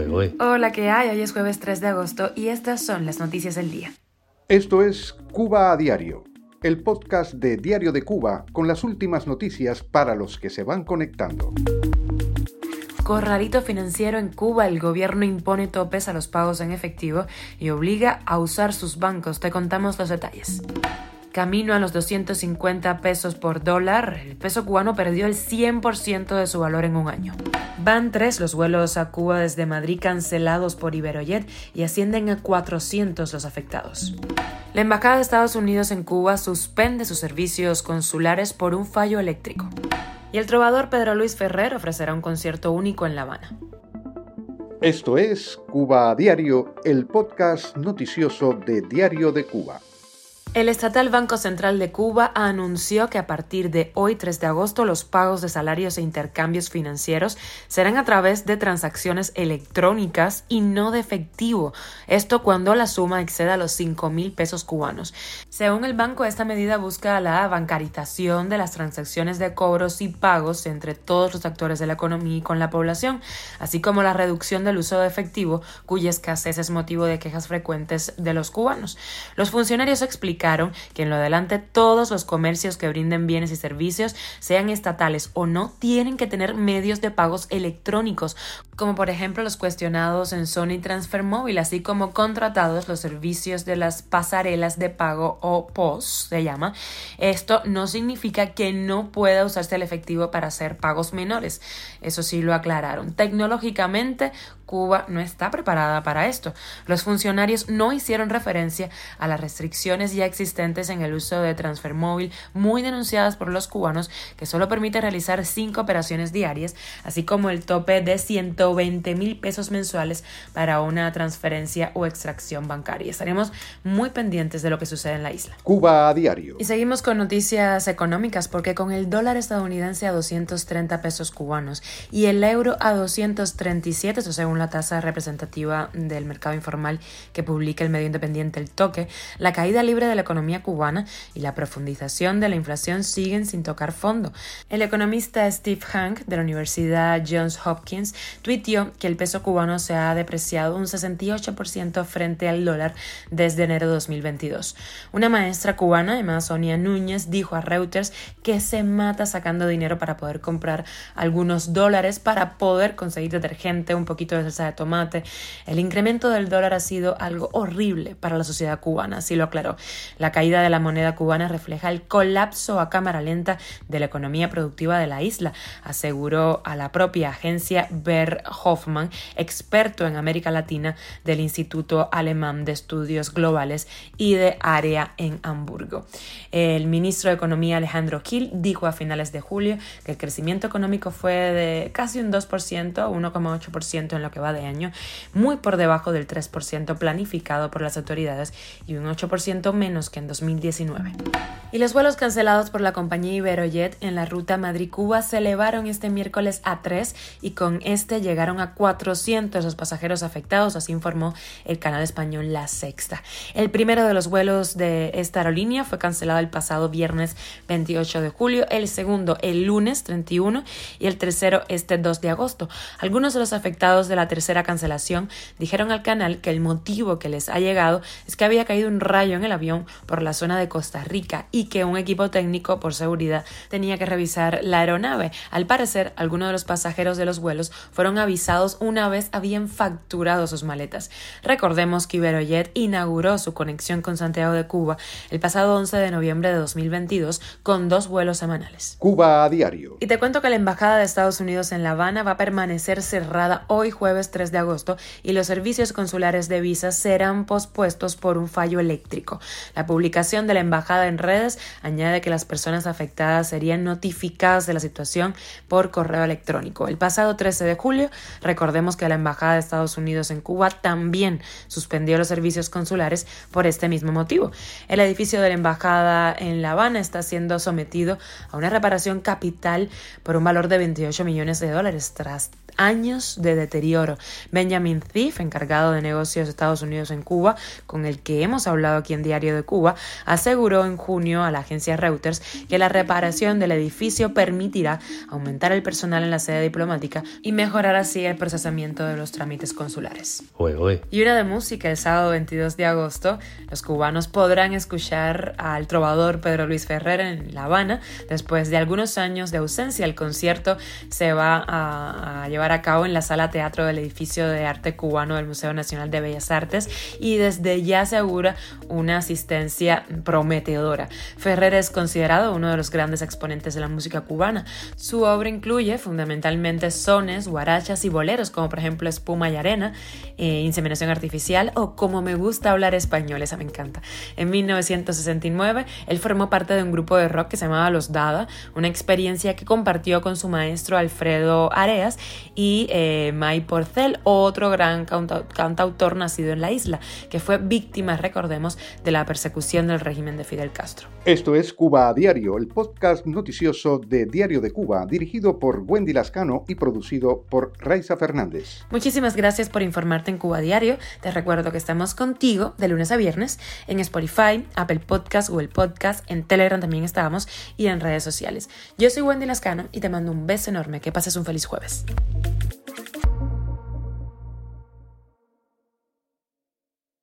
¿eh? Hola, ¿qué hay? Hoy es jueves 3 de agosto y estas son las noticias del día. Esto es Cuba a Diario, el podcast de Diario de Cuba con las últimas noticias para los que se van conectando. Corralito financiero en Cuba, el gobierno impone topes a los pagos en efectivo y obliga a usar sus bancos. Te contamos los detalles. Camino a los 250 pesos por dólar, el peso cubano perdió el 100% de su valor en un año. Van tres los vuelos a Cuba desde Madrid cancelados por Iberojet y ascienden a 400 los afectados. La Embajada de Estados Unidos en Cuba suspende sus servicios consulares por un fallo eléctrico. Y el trovador Pedro Luis Ferrer ofrecerá un concierto único en La Habana. Esto es Cuba Diario, el podcast noticioso de Diario de Cuba. El estatal Banco Central de Cuba anunció que a partir de hoy 3 de agosto los pagos de salarios e intercambios financieros serán a través de transacciones electrónicas y no de efectivo. Esto cuando la suma exceda los 5 mil pesos cubanos. Según el banco, esta medida busca la bancarización de las transacciones de cobros y pagos entre todos los actores de la economía y con la población, así como la reducción del uso de efectivo, cuya escasez es motivo de quejas frecuentes de los cubanos. Los funcionarios explican que en lo adelante todos los comercios que brinden bienes y servicios, sean estatales o no, tienen que tener medios de pagos electrónicos, como por ejemplo los cuestionados en Sony Transfer Móvil, así como contratados los servicios de las pasarelas de pago o POS, se llama. Esto no significa que no pueda usarse el efectivo para hacer pagos menores. Eso sí lo aclararon. Tecnológicamente, Cuba no está preparada para esto. Los funcionarios no hicieron referencia a las restricciones ya existentes en el uso de transfer móvil muy denunciadas por los cubanos que solo permite realizar cinco operaciones diarias, así como el tope de 120 mil pesos mensuales para una transferencia o extracción bancaria. Estaremos muy pendientes de lo que sucede en la isla. Cuba a diario. Y seguimos con noticias económicas porque con el dólar estadounidense a 230 pesos cubanos y el euro a 237, eso según la tasa representativa del mercado informal que publica el medio independiente El Toque, la caída libre de la economía cubana y la profundización de la inflación siguen sin tocar fondo. El economista Steve Hank de la Universidad Johns Hopkins tuiteó que el peso cubano se ha depreciado un 68% frente al dólar desde enero de 2022. Una maestra cubana, llamada Sonia Núñez, dijo a Reuters que se mata sacando dinero para poder comprar algunos dólares para poder conseguir detergente, un poquito de salsa de tomate. El incremento del dólar ha sido algo horrible para la sociedad cubana, así lo aclaró. La caída de la moneda cubana refleja el colapso a cámara lenta de la economía productiva de la isla, aseguró a la propia agencia Ber Hoffman, experto en América Latina del Instituto Alemán de Estudios Globales y de Área en Hamburgo. El ministro de Economía Alejandro Gil dijo a finales de julio que el crecimiento económico fue de casi un 2%, 1,8% en lo que va de año, muy por debajo del 3% planificado por las autoridades y un 8% menos que en 2019. Y los vuelos cancelados por la compañía Iberojet en la ruta Madrid-Cuba se elevaron este miércoles a 3 y con este llegaron a 400 los pasajeros afectados, así informó el canal español La Sexta. El primero de los vuelos de esta aerolínea fue cancelado el pasado viernes 28 de julio, el segundo el lunes 31 y el tercero este 2 de agosto. Algunos de los afectados de la tercera cancelación dijeron al canal que el motivo que les ha llegado es que había caído un rayo en el avión por la zona de Costa Rica y que un equipo técnico por seguridad tenía que revisar la aeronave. Al parecer, algunos de los pasajeros de los vuelos fueron avisados una vez habían facturado sus maletas. Recordemos que Iberojet inauguró su conexión con Santiago de Cuba el pasado 11 de noviembre de 2022 con dos vuelos semanales. Cuba a diario. Y te cuento que la Embajada de Estados Unidos en La Habana va a permanecer cerrada hoy jueves 3 de agosto y los servicios consulares de visas serán pospuestos por un fallo eléctrico. La publicación de la embajada en redes añade que las personas afectadas serían notificadas de la situación por correo electrónico. El pasado 13 de julio, recordemos que la embajada de Estados Unidos en Cuba también suspendió los servicios consulares por este mismo motivo. El edificio de la embajada en La Habana está siendo sometido a una reparación capital por un valor de 28 millones de dólares tras años de deterioro oro. Benjamin Thief, encargado de negocios de Estados Unidos en Cuba, con el que hemos hablado aquí en Diario de Cuba, aseguró en junio a la agencia Reuters que la reparación del edificio permitirá aumentar el personal en la sede diplomática y mejorar así el procesamiento de los trámites consulares. Y una de música, el sábado 22 de agosto, los cubanos podrán escuchar al trovador Pedro Luis Ferrer en La Habana. Después de algunos años de ausencia, el concierto se va a, llevar a cabo en la sala teatro del edificio de arte cubano del Museo Nacional de Bellas Artes y desde ya asegura una asistencia prometedora. Ferrer es considerado uno de los grandes exponentes de la música cubana. Su obra incluye fundamentalmente sones, guarachas y boleros, como por ejemplo Espuma y Arena, eh, Inseminación Artificial o Como me gusta hablar español, esa me encanta. En 1969, él formó parte de un grupo de rock que se llamaba Los Dada, una experiencia que compartió con su maestro Alfredo Areas y eh, May Porcel, otro gran cantautor nacido en la isla, que fue víctima, recordemos, de la persecución del régimen de Fidel Castro. Esto es Cuba a Diario, el podcast noticioso de Diario de Cuba, dirigido por Wendy Lascano y producido por Raiza Fernández. Muchísimas gracias por informarte en Cuba a Diario. Te recuerdo que estamos contigo de lunes a viernes en Spotify, Apple Podcast, Google Podcast, en Telegram también estamos y en redes sociales. Yo soy Wendy Lascano y te mando un beso enorme. Que pases un feliz jueves.